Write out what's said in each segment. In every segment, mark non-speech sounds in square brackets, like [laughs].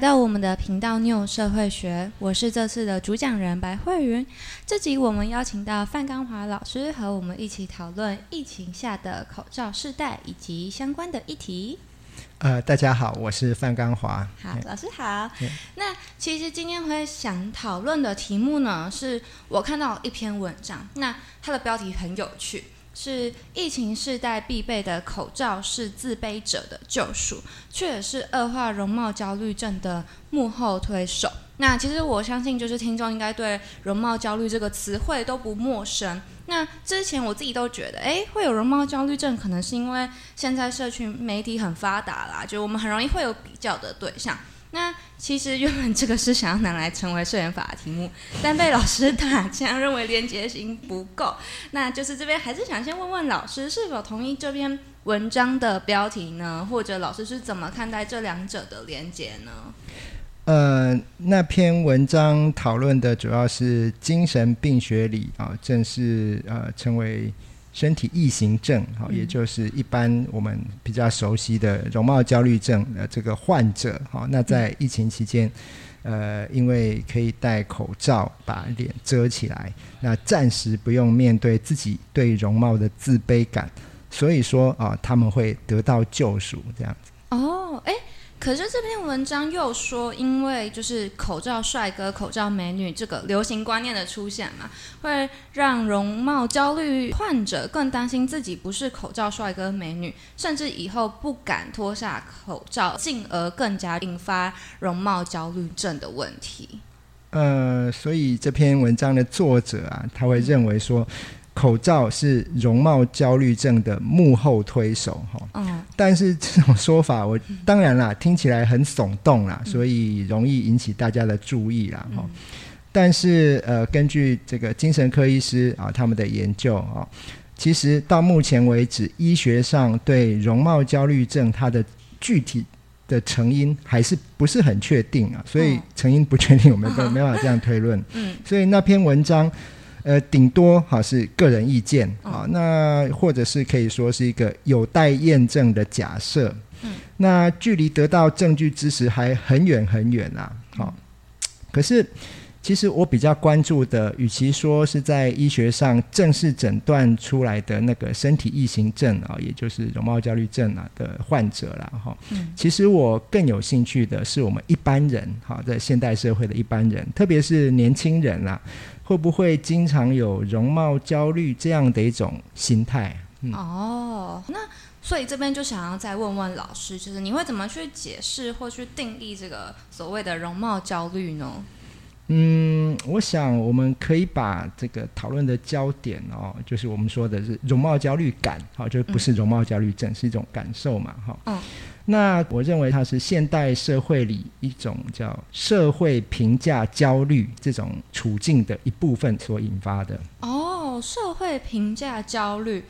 来到我们的频道 New 社会学，我是这次的主讲人白慧云。这集我们邀请到范刚华老师和我们一起讨论疫情下的口罩试戴以及相关的议题。呃，大家好，我是范刚华。好，老师好。那其实今天会想讨论的题目呢，是我看到一篇文章，那它的标题很有趣。是疫情世代必备的口罩，是自卑者的救赎，却也是恶化容貌焦虑症的幕后推手。那其实我相信，就是听众应该对容貌焦虑这个词汇都不陌生。那之前我自己都觉得，哎，会有容貌焦虑症，可能是因为现在社群媒体很发达啦，就我们很容易会有比较的对象。那其实原本这个是想要拿来成为摄影法的题目，[laughs] 但被老师打枪，认为连接性不够。那就是这边还是想先问问老师，是否同意这篇文章的标题呢？或者老师是怎么看待这两者的连接呢？呃，那篇文章讨论的主要是精神病学里啊，正是呃称为。身体异形症，好，也就是一般我们比较熟悉的容貌焦虑症的这个患者，好，那在疫情期间，呃，因为可以戴口罩把脸遮起来，那暂时不用面对自己对容貌的自卑感，所以说啊，他们会得到救赎，这样子。哦，哎。可是这篇文章又说，因为就是口罩帅哥、口罩美女这个流行观念的出现嘛，会让容貌焦虑患者更担心自己不是口罩帅哥美女，甚至以后不敢脱下口罩，进而更加引发容貌焦虑症的问题。呃，所以这篇文章的作者啊，他会认为说。口罩是容貌焦虑症的幕后推手，哈。嗯。但是这种说法，我当然啦，听起来很耸动啦，所以容易引起大家的注意啦，哈。但是呃，根据这个精神科医师啊他们的研究啊，其实到目前为止，医学上对容貌焦虑症它的具体的成因还是不是很确定啊，所以成因不确定，我们 [laughs] 没没法这样推论。嗯。所以那篇文章。呃，顶多哈是个人意见啊，那或者是可以说是一个有待验证的假设。嗯，那距离得到证据支持还很远很远啊。好，可是其实我比较关注的，与其说是在医学上正式诊断出来的那个身体异形症啊，也就是容貌焦虑症啊的患者啦哈。嗯，其实我更有兴趣的是我们一般人哈，在现代社会的一般人，特别是年轻人啦。会不会经常有容貌焦虑这样的一种心态？哦，那所以这边就想要再问问老师，就是你会怎么去解释或去定义这个所谓的容貌焦虑呢？嗯，我想我们可以把这个讨论的焦点哦，就是我们说的是容貌焦虑感，好，就不是容貌焦虑症，是一种感受嘛，哈。嗯。那我认为它是现代社会里一种叫社会评价焦虑这种处境的一部分所引发的。哦，社会评价焦虑，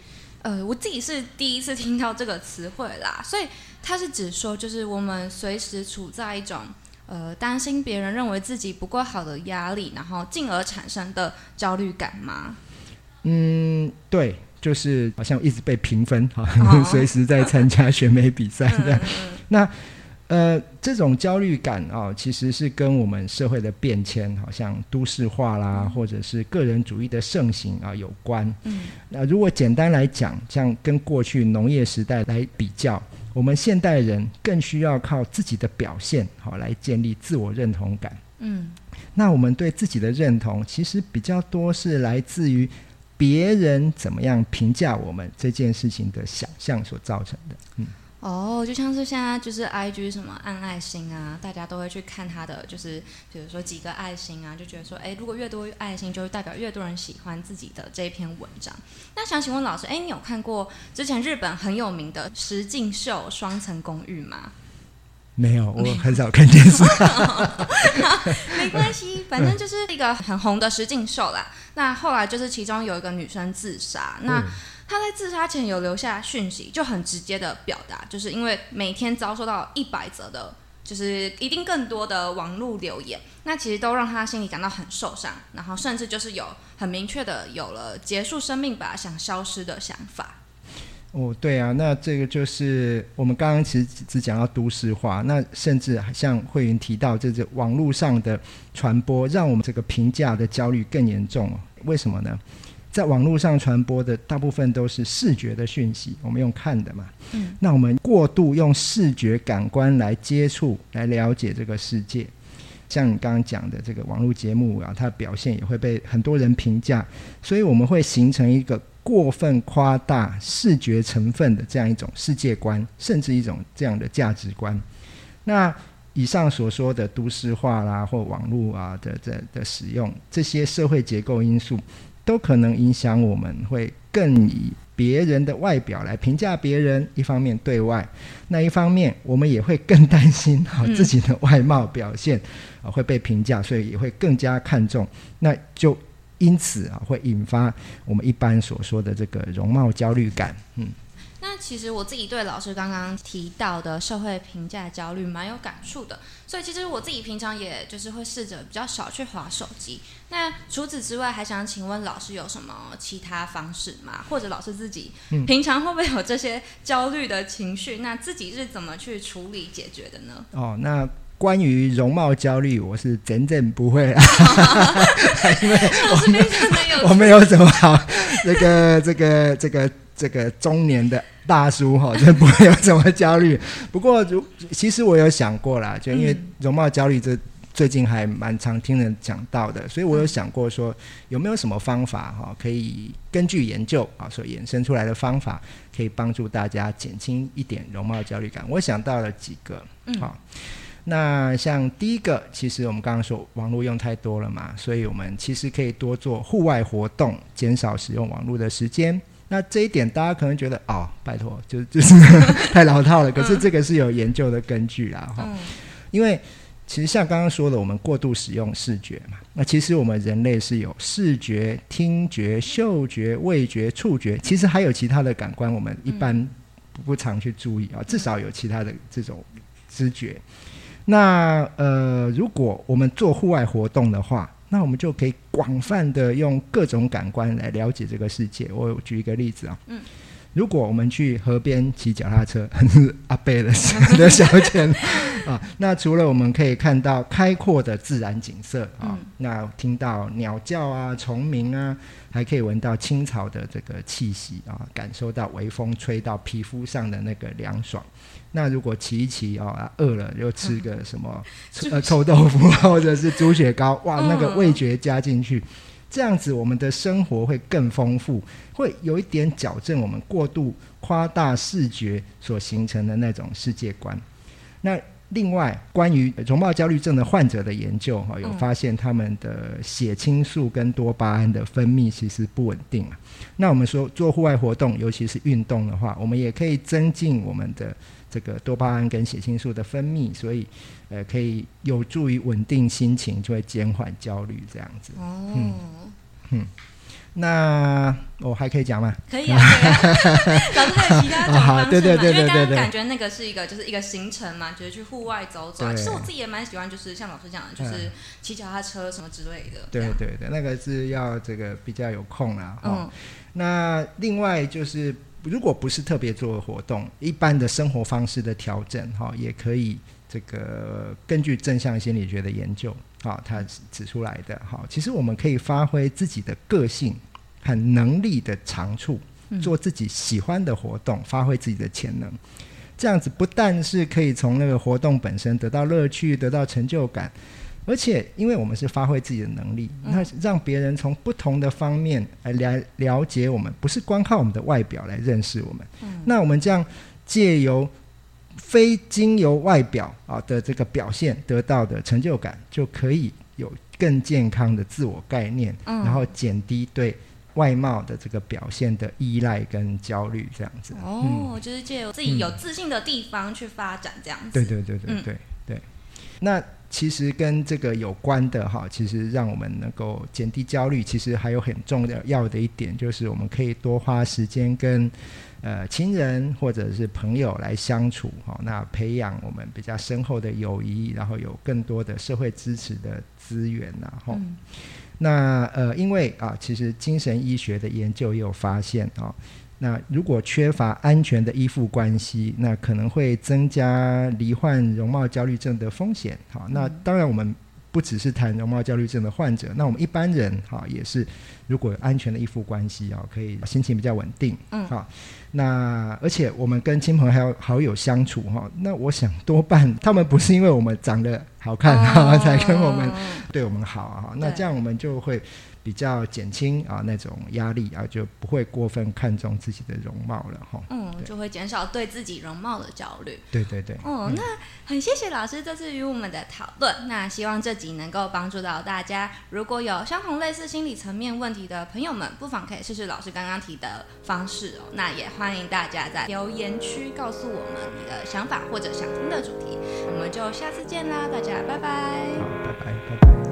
呃，我自己是第一次听到这个词汇啦，所以它是指说，就是我们随时处在一种呃担心别人认为自己不够好的压力，然后进而产生的焦虑感吗？嗯，对。就是好像一直被评分，哈，[laughs] 随时在参加选美比赛这样。那呃，这种焦虑感啊，其实是跟我们社会的变迁，好像都市化啦，或者是个人主义的盛行啊有关。嗯，那如果简单来讲，像跟过去农业时代来比较，我们现代人更需要靠自己的表现，好来建立自我认同感。嗯，那我们对自己的认同，其实比较多是来自于。别人怎么样评价我们这件事情的想象所造成的，嗯，哦，就像是现在就是 I G 什么按爱心啊，大家都会去看他的，就是比如说几个爱心啊，就觉得说，哎，如果越多爱心，就代表越多人喜欢自己的这一篇文章。那想请问老师，哎，你有看过之前日本很有名的石境秀双层公寓吗？没有，我很少看电视。[laughs] [laughs] 没关系，反正就是一个很红的石境秀啦。那后来就是其中有一个女生自杀，那他在自杀前有留下讯息，就很直接的表达，就是因为每天遭受到一百则的，就是一定更多的网络留言，那其实都让他心里感到很受伤，然后甚至就是有很明确的有了结束生命吧，想消失的想法。哦，对啊，那这个就是我们刚刚其实只讲到都市化，那甚至像慧云提到，这是网络上的传播，让我们这个评价的焦虑更严重。为什么呢？在网络上传播的大部分都是视觉的讯息，我们用看的嘛。嗯。那我们过度用视觉感官来接触、来了解这个世界，像你刚刚讲的这个网络节目啊，它的表现也会被很多人评价，所以我们会形成一个。过分夸大视觉成分的这样一种世界观，甚至一种这样的价值观。那以上所说的都市化啦，或网络啊的的的使用，这些社会结构因素，都可能影响我们会更以别人的外表来评价别人。一方面对外，那一方面我们也会更担心啊自己的外貌表现啊会被评价，所以也会更加看重。那就。因此啊，会引发我们一般所说的这个容貌焦虑感。嗯，那其实我自己对老师刚刚提到的社会评价焦虑蛮有感触的，所以其实我自己平常也就是会试着比较少去划手机。那除此之外，还想请问老师有什么其他方式吗？或者老师自己平常会不会有这些焦虑的情绪？那自己是怎么去处理解决的呢？哦，那。关于容貌焦虑，我是整整不会啊，[laughs] [laughs] 因为我们我们有什么好这个这个这个这个中年的大叔哈，就不会有什么焦虑。[laughs] 不过，如其实我有想过啦，就因为容貌焦虑这最近还蛮常听人讲到的，所以我有想过说有没有什么方法哈，可以根据研究啊所衍生出来的方法，可以帮助大家减轻一点容貌焦虑感。我想到了几个，好。那像第一个，其实我们刚刚说网络用太多了嘛，所以我们其实可以多做户外活动，减少使用网络的时间。那这一点大家可能觉得哦，拜托，就 [laughs] 就是太老套了。可是这个是有研究的根据啦，哈。因为其实像刚刚说的，我们过度使用视觉嘛，那其实我们人类是有视觉、听觉、嗅觉、味觉、触觉，其实还有其他的感官，我们一般不常去注意啊，至少有其他的这种知觉。那呃，如果我们做户外活动的话，那我们就可以广泛的用各种感官来了解这个世界。我举一个例子啊，嗯，如果我们去河边骑脚踏车，[laughs] 阿贝的的小钱啊，那除了我们可以看到开阔的自然景色啊，那听到鸟叫啊、虫鸣啊，还可以闻到青草的这个气息啊，感受到微风吹到皮肤上的那个凉爽。那如果骑一骑哦，饿了又吃个什么呃臭豆腐或者是猪血糕，哇，那个味觉加进去，这样子我们的生活会更丰富，会有一点矫正我们过度夸大视觉所形成的那种世界观。那另外，关于容貌焦虑症的患者的研究哈，有发现他们的血清素跟多巴胺的分泌其实不稳定啊。那我们说做户外活动，尤其是运动的话，我们也可以增进我们的。这个多巴胺跟血清素的分泌，所以呃可以有助于稳定心情，就会减缓焦虑这样子。哦，嗯嗯，那我还可以讲吗？可以啊，老师还有其他 [laughs] 讲方式吗？对对对对对对，感觉那个是一个就是一个行程嘛，就是去户外走走。其实我自己也蛮喜欢，就是像老师讲的，就是骑脚踏车什么之类的。对对对，那个是要这个比较有空啦。嗯，那另外就是。如果不是特别做活动，一般的生活方式的调整，哈，也可以这个根据正向心理学的研究，啊，它指出来的，哈，其实我们可以发挥自己的个性和能力的长处，做自己喜欢的活动，发挥自己的潜能，这样子不但是可以从那个活动本身得到乐趣，得到成就感。而且，因为我们是发挥自己的能力，那让别人从不同的方面来了了解我们，不是光靠我们的外表来认识我们。那我们这样借由非经由外表啊的这个表现得到的成就感，就可以有更健康的自我概念，然后减低对外貌的这个表现的依赖跟焦虑，这样子。哦，就是借由自己有自信的地方去发展，这样子。对对对对对对。那。其实跟这个有关的哈，其实让我们能够减低焦虑。其实还有很重要的一点，就是我们可以多花时间跟呃亲人或者是朋友来相处哈，那培养我们比较深厚的友谊，然后有更多的社会支持的资源然后那呃，因为啊，其实精神医学的研究也有发现啊，那如果缺乏安全的依附关系，那可能会增加罹患容貌焦虑症的风险。好，那当然我们不只是谈容貌焦虑症的患者，那我们一般人哈也是，如果有安全的依附关系啊，可以心情比较稳定。嗯，好。那而且我们跟亲朋还有好友相处哈，那我想多半他们不是因为我们长得好看哈才跟我们对我们好啊，那这样我们就会。比较减轻啊那种压力啊，就不会过分看重自己的容貌了哈。嗯，就会减少对自己容貌的焦虑。对对对。哦，那很谢谢老师这次与我们的讨论。那希望这集能够帮助到大家。如果有相同类似心理层面问题的朋友们，不妨可以试试老师刚刚提的方式哦。那也欢迎大家在留言区告诉我们你的想法或者想听的主题。我们就下次见啦，大家拜拜。好，拜拜，拜拜。